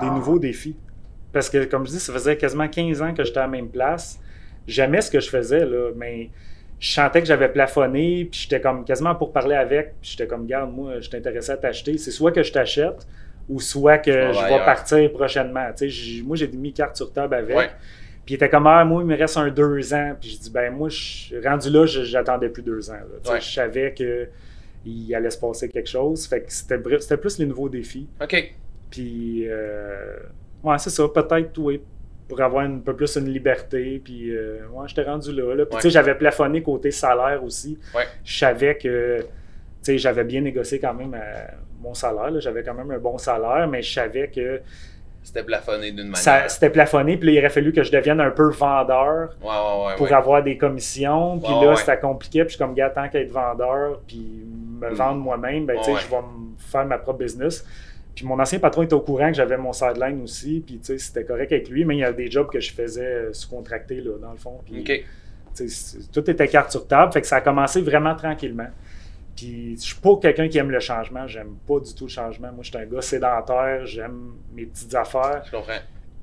Des nouveaux défis. Parce que, comme je dis, ça faisait quasiment 15 ans que j'étais à la même place. J'aimais ce que je faisais, là, mais je sentais que j'avais plafonné, puis j'étais comme quasiment pour parler avec, puis j'étais comme, garde, moi, je t'intéressais à t'acheter. C'est soit que je t'achète, ou soit que je vais partir prochainement. Moi, j'ai mis carte sur table avec. Ouais. Puis il était comme, ah, moi, il me reste un deux ans. Puis je dis, ben, moi, je, rendu là, j'attendais plus deux ans. Ouais. Je savais que il allait se passer quelque chose. Fait que c'était plus les nouveaux défis. OK. Puis, euh, ouais, c'est ça. Peut-être, oui, pour avoir un peu plus une liberté. Puis, euh, ouais, j'étais rendu là. là. Puis, Ouais. tu sais, j'avais plafonné côté salaire aussi. Ouais. Je savais que, tu sais, j'avais bien négocié quand même euh, mon salaire. là. J'avais quand même un bon salaire, mais je savais que C'était plafonné d'une manière. c'était plafonné. Puis, là, il aurait fallu que je devienne un peu vendeur Ouais, ouais, ouais. pour avoir des commissions. Puis là, c'était compliqué. Puis je suis comme, gars, tant qu'à être vendeur, puis me Mm. vendre moi-même, ben, Ouais, je vais me faire ma propre business. Puis mon ancien patron était au courant que j'avais mon sideline aussi. Puis, tu sais, c'était correct avec lui. Mais il y a des jobs que je faisais euh, sous-contracté, là, dans le fond. Puis, tout était carte sur table. Fait que ça a commencé vraiment tranquillement. Puis, je suis pas quelqu'un qui aime le changement. J'aime pas du tout le changement. Moi, je suis un gars sédentaire. J'aime mes petites affaires. Je comprends.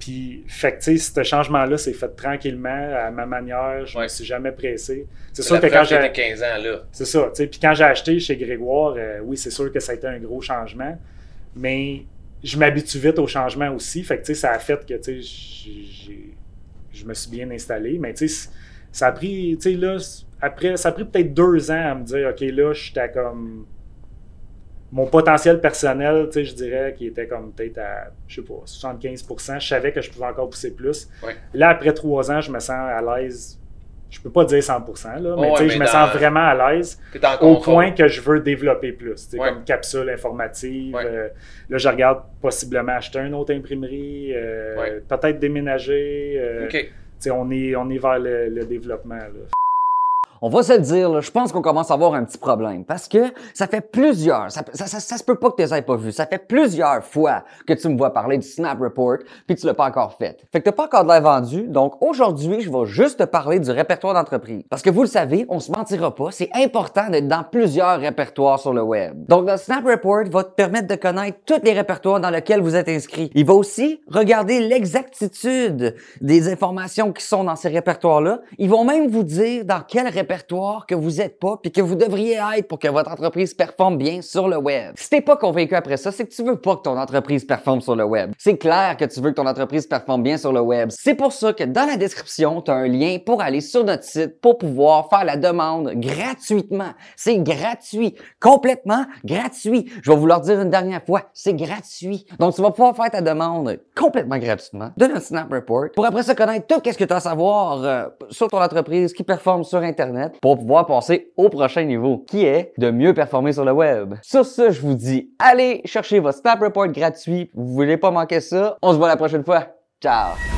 Puis, fait que, tu sais, ce changement-là s'est fait tranquillement, à ma manière. Je Ouais. me suis jamais pressé. C'est sûr que quand j'ai. t'étais 15 ans là. C'est ça, tu sais. Puis quand j'ai acheté chez Grégoire, euh, oui, c'est sûr que ça a été un gros changement. Mais je m'habitue vite au changement aussi. Fait que, tu sais, ça a fait que, tu sais, je me suis bien installé. Mais, tu sais, ça a pris, tu sais, là, après, ça a pris peut-être deux ans à me dire, OK, là, j'étais comme. Mon potentiel personnel, tu sais, je dirais qu'il était comme peut-être à, je sais pas, 75% Je savais que je pouvais encore pousser plus. Ouais. Là, après trois ans, je me sens à l'aise. Je peux pas dire 100 là, mais Ouais, tu sais, mais je me sens vraiment à l'aise au point que je veux développer plus. Ouais. Comme capsule informative. Ouais. euh, là, je regarde possiblement acheter une autre imprimerie, euh, Ouais. peut-être déménager. euh, OK. tu sais, on, est, on est vers le, le développement. Là. On va se le dire, là, je pense qu'on commence à avoir un petit problème parce que ça fait plusieurs, ça, ça, ça, se peut pas que tu les aies pas vu, ça fait plusieurs fois que tu me vois parler du Snap Report puis tu l'as pas encore fait. Fait que t'as pas encore de l'air vendu, donc aujourd'hui, je vais juste te parler du répertoire d'entreprise. Parce que vous le savez, on se mentira pas, c'est important d'être dans plusieurs répertoires sur le web. Donc le Snap Report va te permettre de connaître tous les répertoires dans lesquels vous êtes inscrit. Il va aussi regarder l'exactitude des informations qui sont dans ces répertoires-là. Ils vont même vous dire dans quel répertoire que vous êtes pas puis que vous devriez être pour que votre entreprise performe bien sur le web. Si t'es pas convaincu après ça, c'est que tu veux pas que ton entreprise performe sur le web. C'est clair que tu veux que ton entreprise performe bien sur le web. C'est pour ça que dans la description, tu as un lien pour aller sur notre site pour pouvoir faire la demande gratuitement. C'est gratuit, complètement gratuit. Je vais vous leur dire une dernière fois, c'est gratuit. Donc tu vas pouvoir faire ta demande complètement gratuitement de notre Snap Report pour après ça connaître tout ce que tu as à savoir euh, sur ton entreprise qui performe sur Pour pouvoir passer au prochain niveau qui est de mieux performer sur le web. Sur ce, je vous dis, allez chercher votre Snap Report gratuit. Vous voulez pas manquer ça? On se voit la prochaine fois. Ciao!